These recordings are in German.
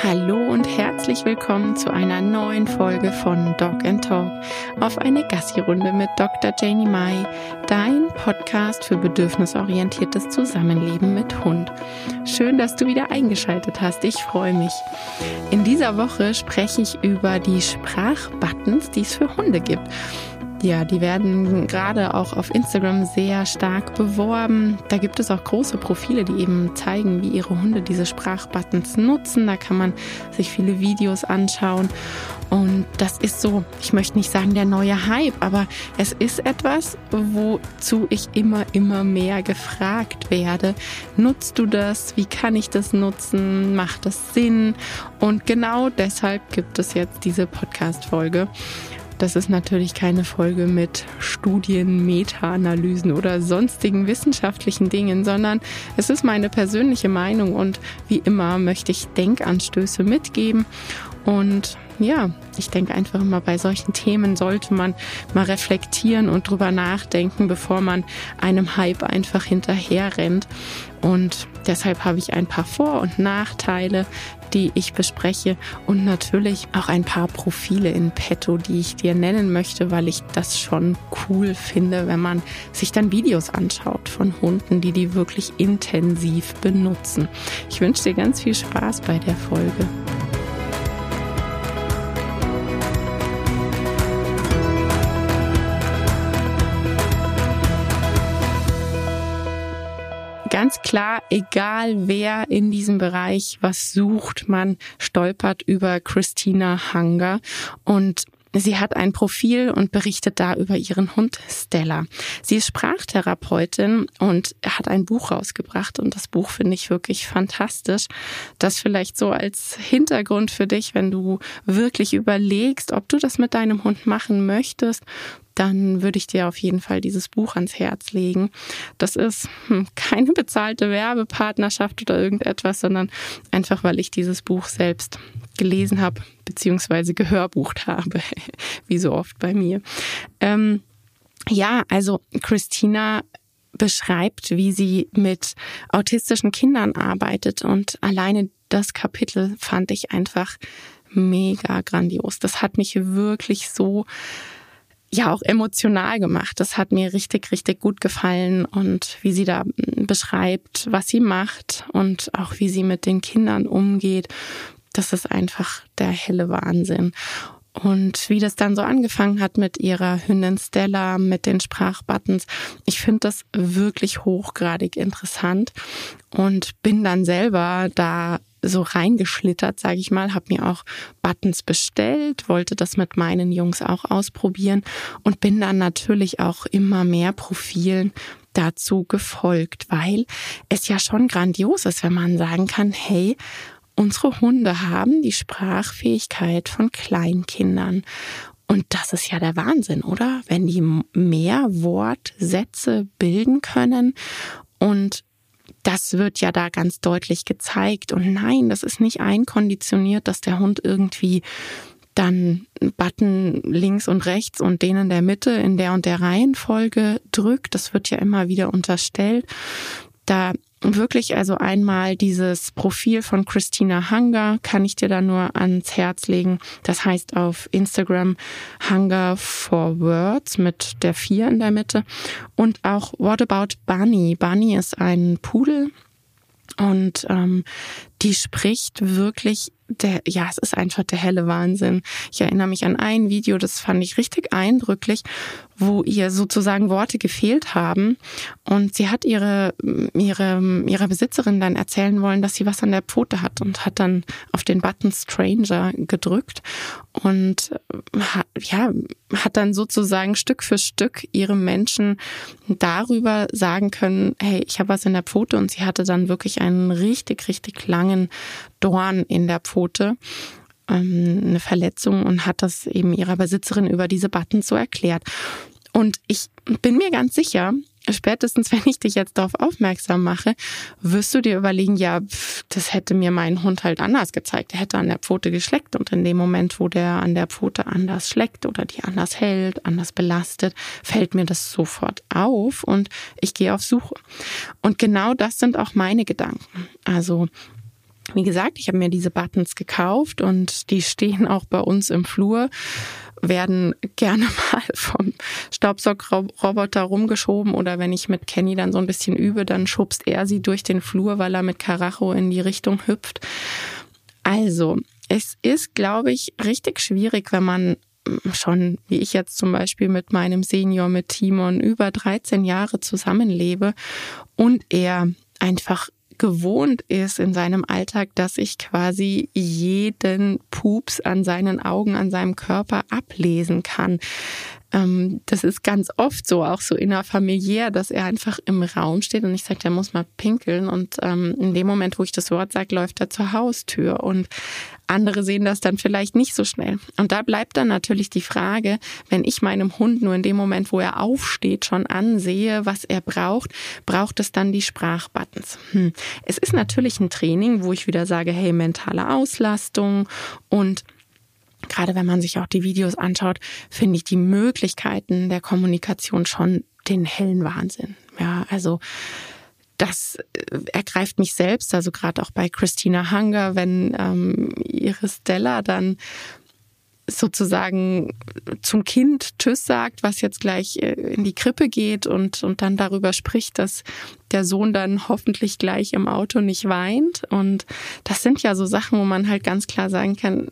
Hallo und herzlich willkommen zu einer neuen Folge von Dog and Talk auf eine Gassi-Runde mit Dr. Janie Mai, dein Podcast für bedürfnisorientiertes Zusammenleben mit Hund. Schön, dass du wieder eingeschaltet hast. Ich freue mich. In dieser Woche spreche ich über die Sprachbuttons, die es für Hunde gibt. Ja, die werden gerade auch auf Instagram sehr stark beworben. Da gibt es auch große Profile, die eben zeigen, wie ihre Hunde diese Sprachbuttons nutzen. Da kann man sich viele Videos anschauen. Und das ist so, ich möchte nicht sagen der neue Hype, aber es ist etwas, wozu ich immer, immer mehr gefragt werde. Nutzt du das? Wie kann ich das nutzen? Macht das Sinn? Und genau deshalb gibt es jetzt diese Podcast-Folge. Das ist natürlich keine Folge mit Studien, Meta-Analysen oder sonstigen wissenschaftlichen Dingen, sondern es ist meine persönliche Meinung und wie immer möchte ich Denkanstöße mitgeben. Und ja, ich denke einfach immer bei solchen Themen sollte man mal reflektieren und drüber nachdenken, bevor man einem Hype einfach hinterher rennt. Und deshalb habe ich ein paar Vor- und Nachteile, die ich bespreche und natürlich auch ein paar Profile in petto, die ich dir nennen möchte, weil ich das schon cool finde, wenn man sich dann Videos anschaut von Hunden, die die wirklich intensiv benutzen. Ich wünsche dir ganz viel Spaß bei der Folge. Ganz klar, egal wer in diesem Bereich was sucht, man stolpert über Christina Hunger und Sie hat ein Profil und berichtet da über ihren Hund Stella. Sie ist Sprachtherapeutin und hat ein Buch rausgebracht und das Buch finde ich wirklich fantastisch. Das vielleicht so als Hintergrund für dich, wenn du wirklich überlegst, ob du das mit deinem Hund machen möchtest dann würde ich dir auf jeden Fall dieses Buch ans Herz legen. Das ist hm, keine bezahlte Werbepartnerschaft oder irgendetwas, sondern einfach, weil ich dieses Buch selbst gelesen habe, beziehungsweise gehörbucht habe, wie so oft bei mir. Ähm, ja, also Christina beschreibt, wie sie mit autistischen Kindern arbeitet und alleine das Kapitel fand ich einfach mega grandios. Das hat mich wirklich so ja auch emotional gemacht. Das hat mir richtig, richtig gut gefallen und wie sie da hm, beschreibt, was sie macht und auch wie sie mit den Kindern umgeht. Das ist einfach der helle Wahnsinn. Und wie das dann so angefangen hat mit ihrer Hündin Stella, mit den Sprachbuttons. Ich finde das wirklich hochgradig interessant und bin dann selber da so reingeschlittert, sage ich mal, habe mir auch Buttons bestellt, wollte das mit meinen Jungs auch ausprobieren und bin dann natürlich auch immer mehr Profilen dazu gefolgt, weil es ja schon grandios ist, wenn man sagen kann, hey, unsere Hunde haben die Sprachfähigkeit von Kleinkindern. Und das ist ja der Wahnsinn, oder? Wenn die mehr Wortsätze bilden können und das wird ja da ganz deutlich gezeigt. Und nein, das ist nicht einkonditioniert, dass der Hund irgendwie dann Button links und rechts und den in der Mitte in der und der Reihenfolge drückt. Das wird ja immer wieder unterstellt. Da wirklich also einmal dieses Profil von Christina Hunger kann ich dir da nur ans Herz legen. Das heißt auf Instagram Hunger for Words mit der vier in der Mitte und auch What About Bunny. Bunny ist ein Pudel und ähm, die spricht wirklich der, ja, es ist einfach der helle Wahnsinn. Ich erinnere mich an ein Video, das fand ich richtig eindrücklich, wo ihr sozusagen Worte gefehlt haben. Und sie hat ihre, ihre, ihrer Besitzerin dann erzählen wollen, dass sie was an der Pfote hat und hat dann auf den Button Stranger gedrückt und hat, ja, hat dann sozusagen Stück für Stück ihre Menschen darüber sagen können, hey, ich habe was in der Pfote und sie hatte dann wirklich einen richtig, richtig langen Dorn in der Pfote ähm, eine Verletzung und hat das eben ihrer Besitzerin über diese Buttons so erklärt. Und ich bin mir ganz sicher, spätestens wenn ich dich jetzt darauf aufmerksam mache, wirst du dir überlegen, ja, das hätte mir mein Hund halt anders gezeigt. Er hätte an der Pfote geschleckt und in dem Moment, wo der an der Pfote anders schleckt oder die anders hält, anders belastet, fällt mir das sofort auf und ich gehe auf Suche. Und genau das sind auch meine Gedanken. Also wie gesagt, ich habe mir diese Buttons gekauft und die stehen auch bei uns im Flur, werden gerne mal vom Staubsaugroboter rumgeschoben oder wenn ich mit Kenny dann so ein bisschen übe, dann schubst er sie durch den Flur, weil er mit Karacho in die Richtung hüpft. Also, es ist, glaube ich, richtig schwierig, wenn man schon, wie ich jetzt zum Beispiel mit meinem Senior, mit Timon, über 13 Jahre zusammenlebe und er einfach gewohnt ist in seinem Alltag, dass ich quasi jeden Pups an seinen Augen, an seinem Körper ablesen kann. Ähm, das ist ganz oft so, auch so innerfamiliär, dass er einfach im Raum steht und ich sage, der muss mal pinkeln. Und ähm, in dem Moment, wo ich das Wort sage, läuft er zur Haustür. Und andere sehen das dann vielleicht nicht so schnell. Und da bleibt dann natürlich die Frage, wenn ich meinem Hund nur in dem Moment, wo er aufsteht, schon ansehe, was er braucht, braucht es dann die Sprachbuttons. Hm. Es ist natürlich ein Training, wo ich wieder sage, hey, mentale Auslastung und gerade wenn man sich auch die Videos anschaut, finde ich die Möglichkeiten der Kommunikation schon den hellen Wahnsinn. Ja, also das äh, ergreift mich selbst, also gerade auch bei Christina Hunger, wenn ähm, ihre Stella dann sozusagen zum Kind Tschüss sagt, was jetzt gleich äh, in die Krippe geht und, und dann darüber spricht, dass der Sohn dann hoffentlich gleich im Auto nicht weint. Und das sind ja so Sachen, wo man halt ganz klar sagen kann,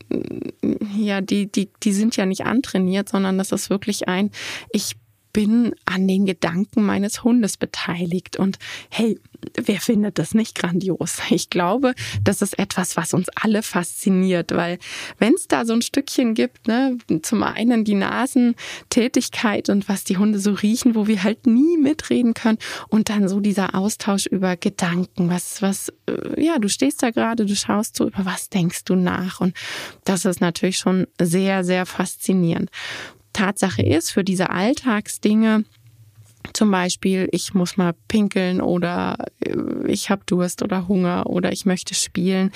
ja, die, die, die sind ja nicht antrainiert, sondern das ist wirklich ein, ich bin an den Gedanken meines Hundes beteiligt. Und hey, wer findet das nicht grandios? Ich glaube, das ist etwas, was uns alle fasziniert, weil wenn es da so ein Stückchen gibt, ne, zum einen die Nasentätigkeit und was die Hunde so riechen, wo wir halt nie mitreden können und dann so dieser Austausch über Gedanken, was, was, äh, ja, du stehst da gerade, du schaust so, über was denkst du nach? Und das ist natürlich schon sehr, sehr faszinierend. Tatsache ist, für diese Alltagsdinge, zum Beispiel, ich muss mal pinkeln oder äh, ich habe Durst oder Hunger oder ich möchte spielen,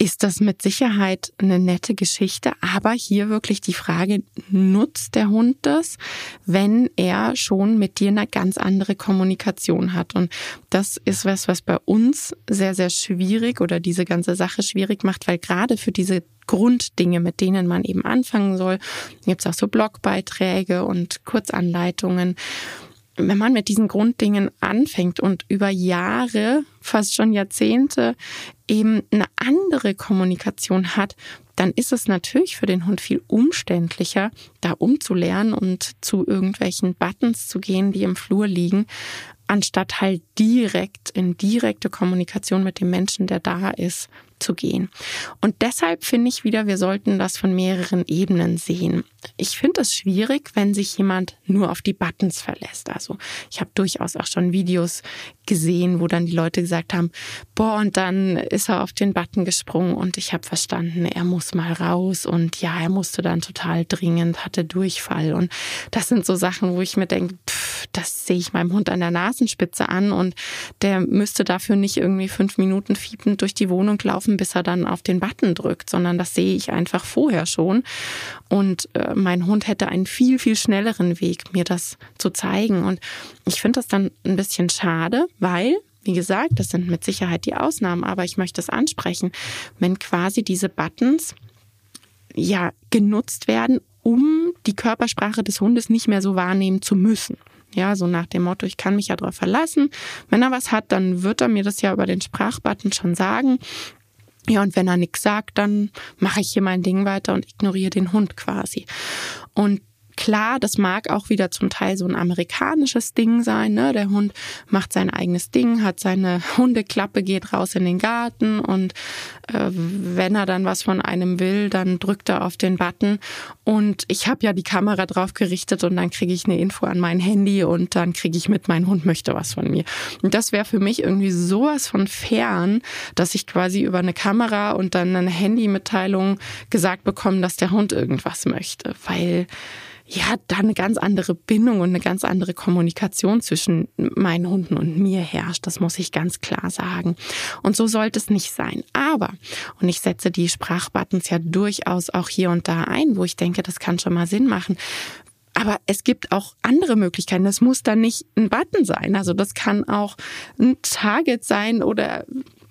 ist das mit Sicherheit eine nette Geschichte. Aber hier wirklich die Frage, nutzt der Hund das, wenn er schon mit dir eine ganz andere Kommunikation hat? Und das ist was, was bei uns sehr, sehr schwierig oder diese ganze Sache schwierig macht, weil gerade für diese Grunddinge, mit denen man eben anfangen soll, gibt es auch so Blogbeiträge und Kurzanleitungen wenn man mit diesen Grunddingen anfängt und über Jahre, fast schon Jahrzehnte eben eine andere Kommunikation hat, dann ist es natürlich für den Hund viel umständlicher, da umzulernen und zu irgendwelchen Buttons zu gehen, die im Flur liegen, anstatt halt direkt in direkte Kommunikation mit dem Menschen, der da ist, zu gehen. Und deshalb finde ich wieder, wir sollten das von mehreren Ebenen sehen. Ich finde es schwierig, wenn sich jemand nur auf die Buttons verlässt. Also ich habe durchaus auch schon Videos gesehen, wo dann die Leute gesagt haben, boah, und dann ist er auf den Button gesprungen und ich habe verstanden, er muss mal raus und ja, er musste dann total dringend, hatte Durchfall. Und das sind so Sachen, wo ich mir denke, das sehe ich meinem Hund an der Nasenspitze an und der müsste dafür nicht irgendwie fünf Minuten fiepend durch die Wohnung laufen bis er dann auf den Button drückt, sondern das sehe ich einfach vorher schon. Und äh, mein Hund hätte einen viel, viel schnelleren Weg, mir das zu zeigen. Und ich finde das dann ein bisschen schade, weil wie gesagt, das sind mit Sicherheit die Ausnahmen, aber ich möchte es ansprechen, wenn quasi diese Buttons ja genutzt werden, um die Körpersprache des Hundes nicht mehr so wahrnehmen zu müssen. Ja, so nach dem Motto, ich kann mich ja darauf verlassen. Wenn er was hat, dann wird er mir das ja über den Sprachbutton schon sagen. Ja, und wenn er nichts sagt, dann mache ich hier mein Ding weiter und ignoriere den Hund quasi. Und Klar, das mag auch wieder zum Teil so ein amerikanisches Ding sein. Ne? Der Hund macht sein eigenes Ding, hat seine Hundeklappe, geht raus in den Garten und äh, wenn er dann was von einem will, dann drückt er auf den Button. Und ich habe ja die Kamera drauf gerichtet und dann kriege ich eine Info an mein Handy und dann kriege ich mit, mein Hund möchte was von mir. Und das wäre für mich irgendwie sowas von fern, dass ich quasi über eine Kamera und dann eine Handymitteilung gesagt bekomme, dass der Hund irgendwas möchte. Weil ja, da eine ganz andere Bindung und eine ganz andere Kommunikation zwischen meinen Hunden und mir herrscht. Das muss ich ganz klar sagen. Und so sollte es nicht sein. Aber, und ich setze die Sprachbuttons ja durchaus auch hier und da ein, wo ich denke, das kann schon mal Sinn machen. Aber es gibt auch andere Möglichkeiten. Das muss dann nicht ein Button sein. Also das kann auch ein Target sein oder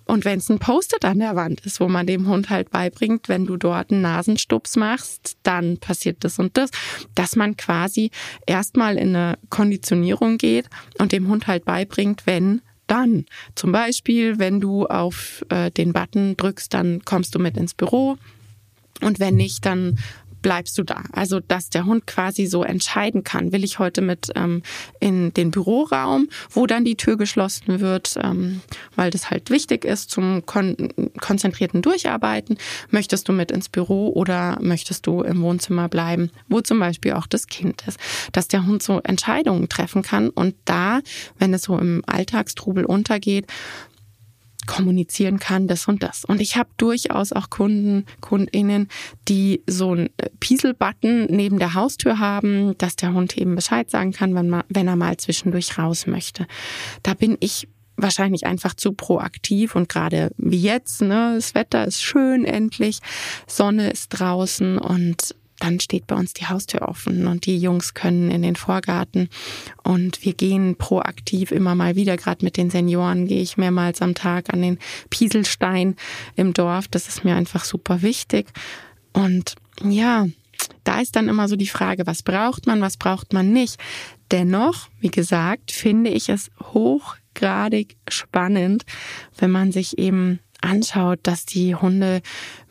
Und wenn es ein Post-it an der Wand ist, wo man dem Hund halt beibringt, wenn du dort einen Nasenstups machst, dann passiert das und das, dass man quasi erstmal in eine Konditionierung geht und dem Hund halt beibringt, wenn dann. Zum Beispiel, wenn du auf äh, den Button drückst, dann kommst du mit ins Büro. Und wenn nicht, dann bleibst du da. Also, dass der Hund quasi so entscheiden kann, will ich heute mit ähm, in den Büroraum, wo dann die Tür geschlossen wird, ähm, weil das halt wichtig ist zum kon konzentrierten Durcharbeiten. Möchtest du mit ins Büro oder möchtest du im Wohnzimmer bleiben, wo zum Beispiel auch das Kind ist, dass der Hund so Entscheidungen treffen kann und da, wenn es so im Alltagstrubel untergeht, kommunizieren kann, das und das. Und ich habe durchaus auch Kunden, Kundinnen, die so einen Piesel-Button neben der Haustür haben, dass der Hund eben Bescheid sagen kann, wenn, man, wenn er mal zwischendurch raus möchte. Da bin ich wahrscheinlich einfach zu proaktiv und gerade wie jetzt, ne, das Wetter ist schön endlich, Sonne ist draußen und dann steht bei uns die Haustür offen und die Jungs können in den Vorgarten und wir gehen proaktiv immer mal wieder, gerade mit den Senioren gehe ich mehrmals am Tag an den Pieselstein im Dorf. Das ist mir einfach super wichtig. Und ja, da ist dann immer so die Frage, was braucht man, was braucht man nicht. Dennoch, wie gesagt, finde ich es hochgradig spannend, wenn man sich eben anschaut, dass die Hunde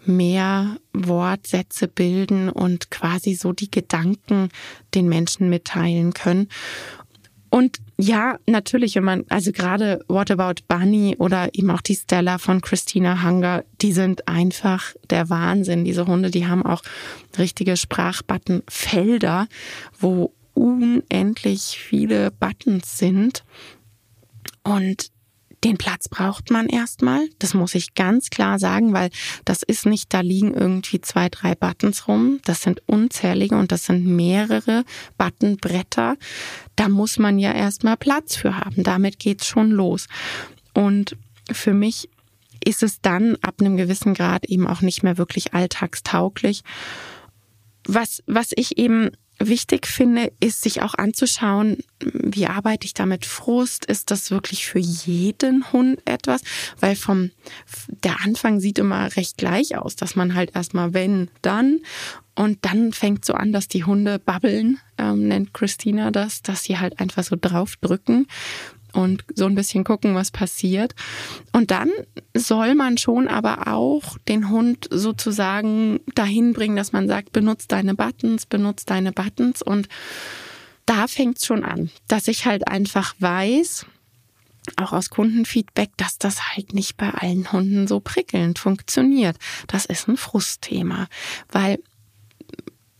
mehr Wortsätze bilden und quasi so die Gedanken den Menschen mitteilen können. Und ja, natürlich, wenn man, also gerade What About Bunny oder eben auch die Stella von Christina Hunger, die sind einfach der Wahnsinn. Diese Hunde, die haben auch richtige Sprachbuttonfelder, wo unendlich viele Buttons sind. Und den Platz braucht man erstmal. Das muss ich ganz klar sagen, weil das ist nicht, da liegen irgendwie zwei, drei Buttons rum. Das sind unzählige und das sind mehrere Buttonbretter. Da muss man ja erstmal Platz für haben. Damit geht's schon los. Und für mich ist es dann ab einem gewissen Grad eben auch nicht mehr wirklich alltagstauglich. Was, was ich eben wichtig finde, ist sich auch anzuschauen, wie arbeite ich damit Frust? Ist das wirklich für jeden Hund etwas? Weil vom, der Anfang sieht immer recht gleich aus, dass man halt erstmal wenn, dann und dann fängt so an, dass die Hunde babbeln, ähm, nennt Christina das, dass sie halt einfach so draufdrücken und so ein bisschen gucken, was passiert. Und dann soll man schon aber auch den Hund sozusagen dahin bringen, dass man sagt, benutzt deine Buttons, benutzt deine Buttons. Und da fängt es schon an, dass ich halt einfach weiß, auch aus Kundenfeedback, dass das halt nicht bei allen Hunden so prickelnd funktioniert. Das ist ein Frustthema, weil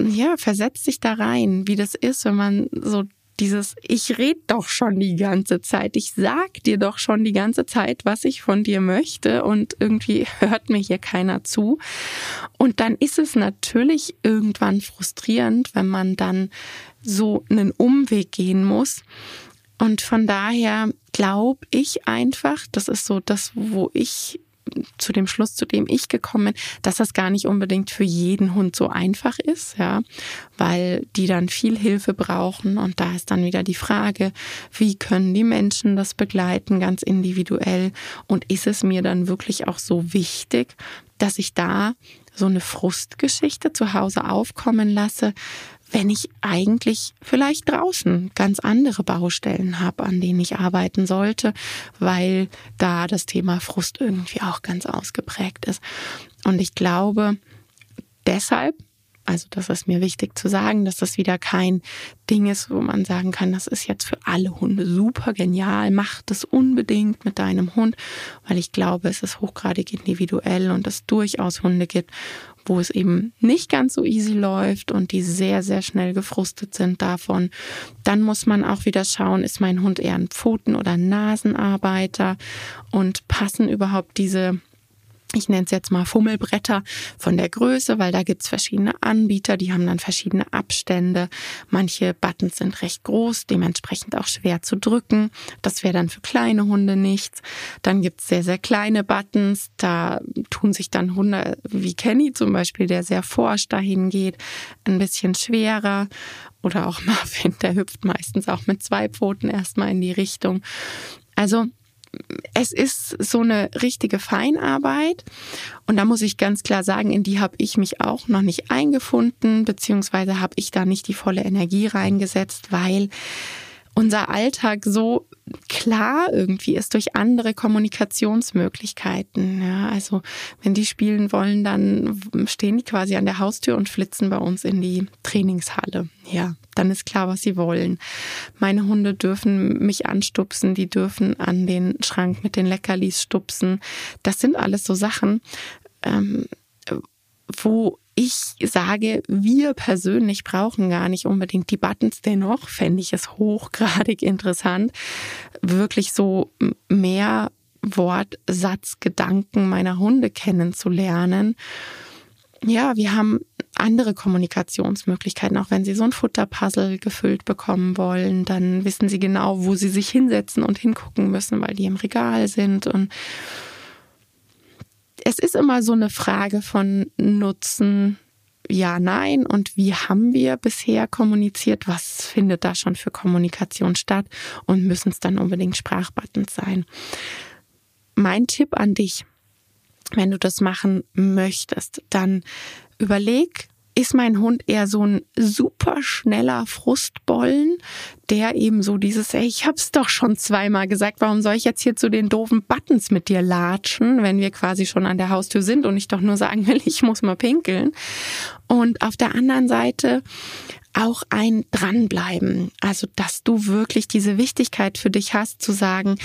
ja, versetzt sich da rein, wie das ist, wenn man so dieses, ich red doch schon die ganze Zeit, ich sag dir doch schon die ganze Zeit, was ich von dir möchte und irgendwie hört mir hier keiner zu. Und dann ist es natürlich irgendwann frustrierend, wenn man dann so einen Umweg gehen muss. Und von daher glaube ich einfach, das ist so das, wo ich zu dem Schluss, zu dem ich gekommen bin, dass das gar nicht unbedingt für jeden Hund so einfach ist, ja, weil die dann viel Hilfe brauchen. Und da ist dann wieder die Frage, wie können die Menschen das begleiten, ganz individuell? Und ist es mir dann wirklich auch so wichtig, dass ich da so eine Frustgeschichte zu Hause aufkommen lasse, wenn ich eigentlich vielleicht draußen ganz andere Baustellen habe, an denen ich arbeiten sollte, weil da das Thema Frust irgendwie auch ganz ausgeprägt ist. Und ich glaube, deshalb also das ist mir wichtig zu sagen, dass das wieder kein Ding ist, wo man sagen kann, das ist jetzt für alle Hunde super genial, mach das unbedingt mit deinem Hund, weil ich glaube, es ist hochgradig individuell und es durchaus Hunde gibt, wo es eben nicht ganz so easy läuft und die sehr, sehr schnell gefrustet sind davon. Dann muss man auch wieder schauen, ist mein Hund eher ein Pfoten- oder Nasenarbeiter und passen überhaupt diese ich nenne es jetzt mal Fummelbretter von der Größe, weil da gibt's verschiedene Anbieter, die haben dann verschiedene Abstände. Manche Buttons sind recht groß, dementsprechend auch schwer zu drücken. Das wäre dann für kleine Hunde nichts. Dann gibt's sehr, sehr kleine Buttons, da tun sich dann Hunde wie Kenny zum Beispiel, der sehr forsch dahin geht, ein bisschen schwerer. Oder auch Marvin, der hüpft meistens auch mit zwei Pfoten erstmal in die Richtung. Also es ist so eine richtige Feinarbeit. Und da muss ich ganz klar sagen, in die habe ich mich auch noch nicht eingefunden, beziehungsweise habe ich da nicht die volle Energie reingesetzt, weil unser Alltag so klar irgendwie ist durch andere Kommunikationsmöglichkeiten. Ja, also wenn die spielen wollen, dann stehen die quasi an der Haustür und flitzen bei uns in die Trainingshalle. Ja, dann ist klar, was sie wollen. Meine Hunde dürfen mich anstupsen, die dürfen an den Schrank mit den Leckerlis stupsen. Das sind alles so Sachen, ähm, wo ich sage, wir persönlich brauchen gar nicht unbedingt die Buttons. Dennoch fände ich es hochgradig interessant, wirklich so mehr Wortsatz, Gedanken meiner Hunde kennenzulernen. Ja, wir haben andere Kommunikationsmöglichkeiten. Auch wenn Sie so ein Futterpuzzle gefüllt bekommen wollen, dann wissen Sie genau, wo Sie sich hinsetzen und hingucken müssen, weil die im Regal sind und es ist immer so eine Frage von Nutzen, ja, nein und wie haben wir bisher kommuniziert? Was findet da schon für Kommunikation statt? Und müssen es dann unbedingt Sprachbuttons sein? Mein Tipp an dich, wenn du das machen möchtest, dann überleg, ist mein Hund eher so ein super schneller Frustbollen, der eben so dieses, ey, ich hab's doch schon zweimal gesagt, warum soll ich jetzt hier zu den doofen Buttons mit dir latschen, wenn wir quasi schon an der Haustür sind und ich doch nur sagen will, ich muss mal pinkeln. Und auf der anderen Seite auch ein Dranbleiben. Also, dass du wirklich diese Wichtigkeit für dich hast, zu sagen,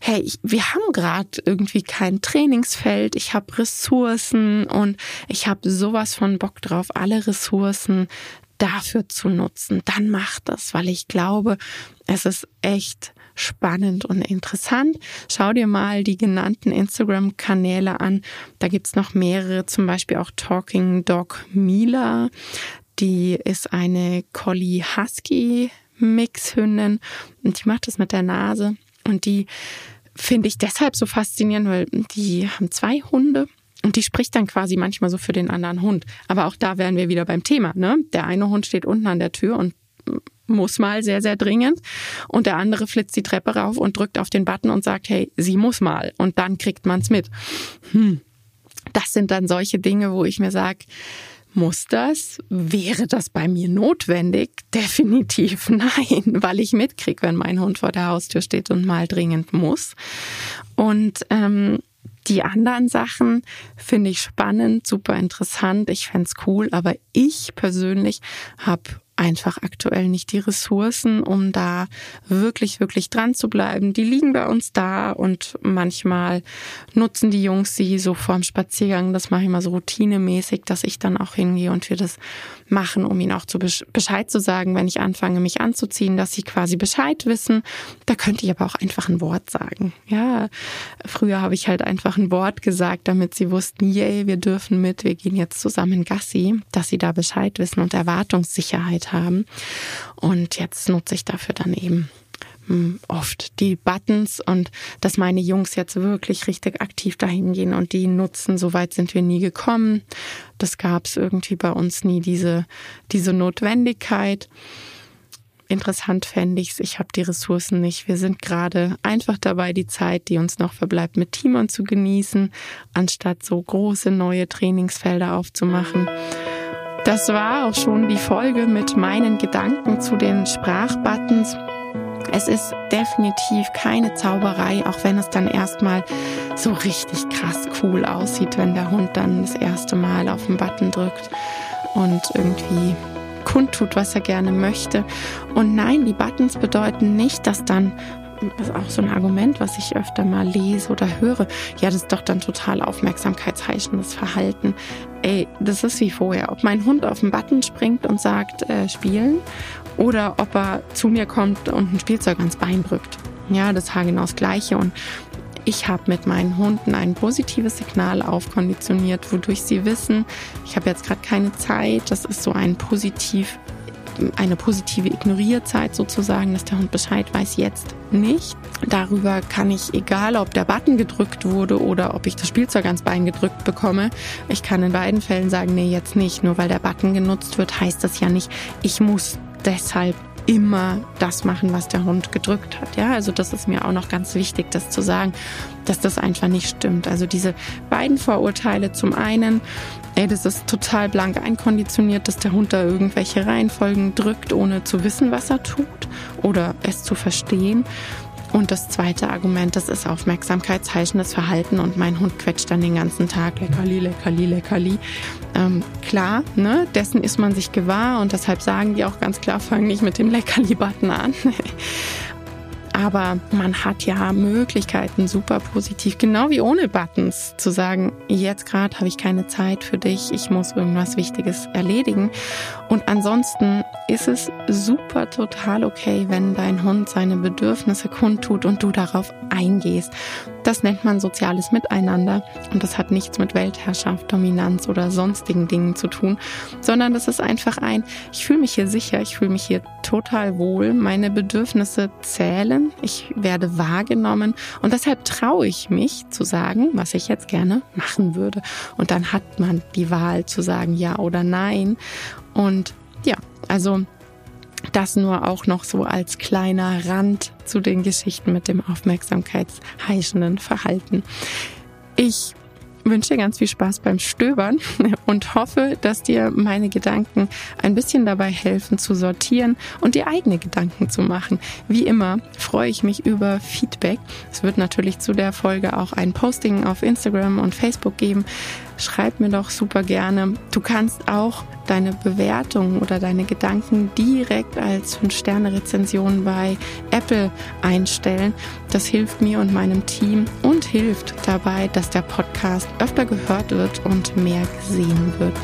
hey, ich, wir haben gerade irgendwie kein Trainingsfeld, ich habe Ressourcen und ich habe sowas von Bock drauf, alle Ressourcen dafür zu nutzen. Dann mach das, weil ich glaube, es ist echt spannend und interessant. Schau dir mal die genannten Instagram-Kanäle an. Da gibt's noch mehrere, zum Beispiel auch Talking Dog Mila. Die ist eine Collie Husky Mixhündin und die macht das mit der Nase und die finde ich deshalb so faszinierend, weil die haben zwei Hunde und die spricht dann quasi manchmal so für den anderen Hund. Aber auch da wären wir wieder beim Thema. Ne? Der eine Hund steht unten an der Tür und muss mal sehr, sehr dringend. Und der andere flitzt die Treppe rauf und drückt auf den Button und sagt, hey, sie muss mal. Und dann kriegt man's mit. Hm. Das sind dann solche Dinge, wo ich mir sage, muss das? Wäre das bei mir notwendig? Definitiv nein, weil ich mitkriege, wenn mein Hund vor der Haustür steht und mal dringend muss. Und ähm, die anderen Sachen finde ich spannend, super interessant. Ich fände cool, aber ich persönlich habe einfach aktuell nicht die Ressourcen, um da wirklich, wirklich dran zu bleiben. Die liegen bei uns da und manchmal nutzen die Jungs sie so vorm Spaziergang. Das mache ich mal so routinemäßig, dass ich dann auch hingehe und wir das machen, um ihnen auch zu Bescheid zu sagen, wenn ich anfange, mich anzuziehen, dass sie quasi Bescheid wissen. Da könnte ich aber auch einfach ein Wort sagen. Ja, früher habe ich halt einfach ein Wort gesagt, damit sie wussten, yay, wir dürfen mit, wir gehen jetzt zusammen Gassi, dass sie da Bescheid wissen und Erwartungssicherheit haben. Und jetzt nutze ich dafür dann eben hm, oft die Buttons und dass meine Jungs jetzt wirklich richtig aktiv dahin gehen und die nutzen. Soweit sind wir nie gekommen. Das gab es irgendwie bei uns nie, diese, diese Notwendigkeit. Interessant fände ich es, ich habe die Ressourcen nicht. Wir sind gerade einfach dabei, die Zeit, die uns noch verbleibt, mit Timon zu genießen, anstatt so große neue Trainingsfelder aufzumachen. Das war auch schon die Folge mit meinen Gedanken zu den Sprachbuttons. Es ist definitiv keine Zauberei, auch wenn es dann erstmal so richtig krass cool aussieht, wenn der Hund dann das erste Mal auf den Button drückt und irgendwie kundtut, was er gerne möchte. Und nein, die Buttons bedeuten nicht, dass dann das ist auch so ein Argument, was ich öfter mal lese oder höre. Ja, das ist doch dann total aufmerksamkeitsheischendes Verhalten. Ey, das ist wie vorher. Ob mein Hund auf den Button springt und sagt, äh, spielen, oder ob er zu mir kommt und ein Spielzeug ans Bein drückt. Ja, das ist genau das Gleiche. Und ich habe mit meinen Hunden ein positives Signal aufkonditioniert, wodurch sie wissen, ich habe jetzt gerade keine Zeit. Das ist so ein positiv eine positive Ignorierzeit sozusagen, dass der Hund Bescheid weiß, jetzt nicht. Darüber kann ich, egal ob der Button gedrückt wurde oder ob ich das Spielzeug ans Bein gedrückt bekomme, ich kann in beiden Fällen sagen, nee, jetzt nicht. Nur weil der Button genutzt wird, heißt das ja nicht, ich muss deshalb immer das machen, was der Hund gedrückt hat. Ja, also das ist mir auch noch ganz wichtig, das zu sagen, dass das einfach nicht stimmt. Also diese beiden Vorurteile zum einen, ey, das ist total blank einkonditioniert, dass der Hund da irgendwelche Reihenfolgen drückt, ohne zu wissen, was er tut oder es zu verstehen. Und das zweite Argument, das ist aufmerksamkeitsheischendes Verhalten und mein Hund quetscht dann den ganzen Tag leckerli, leckerli, leckerli. Ähm, klar, ne, dessen ist man sich gewahr und deshalb sagen die auch ganz klar, fang nicht mit dem Leckerli-Button an. Aber man hat ja Möglichkeiten, super positiv, genau wie ohne Buttons, zu sagen, jetzt gerade habe ich keine Zeit für dich, ich muss irgendwas Wichtiges erledigen. Und ansonsten ist es super total okay, wenn dein Hund seine Bedürfnisse kundtut und du darauf eingehst. Das nennt man soziales Miteinander und das hat nichts mit Weltherrschaft, Dominanz oder sonstigen Dingen zu tun, sondern das ist einfach ein, ich fühle mich hier sicher, ich fühle mich hier total wohl, meine Bedürfnisse zählen, ich werde wahrgenommen und deshalb traue ich mich zu sagen, was ich jetzt gerne machen würde. Und dann hat man die Wahl zu sagen ja oder nein. Und also das nur auch noch so als kleiner Rand zu den Geschichten mit dem aufmerksamkeitsheischenden Verhalten. Ich wünsche dir ganz viel Spaß beim Stöbern und hoffe, dass dir meine Gedanken ein bisschen dabei helfen zu sortieren und dir eigene Gedanken zu machen. Wie immer freue ich mich über Feedback. Es wird natürlich zu der Folge auch ein Posting auf Instagram und Facebook geben schreib mir doch super gerne. Du kannst auch deine Bewertung oder deine Gedanken direkt als 5-Sterne-Rezension bei Apple einstellen. Das hilft mir und meinem Team und hilft dabei, dass der Podcast öfter gehört wird und mehr gesehen wird.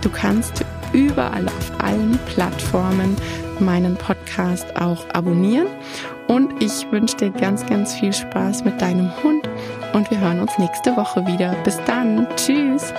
Du kannst überall auf allen Plattformen meinen Podcast auch abonnieren. Und ich wünsche dir ganz, ganz viel Spaß mit deinem Hund und wir hören uns nächste Woche wieder. Bis dann. Tschüss.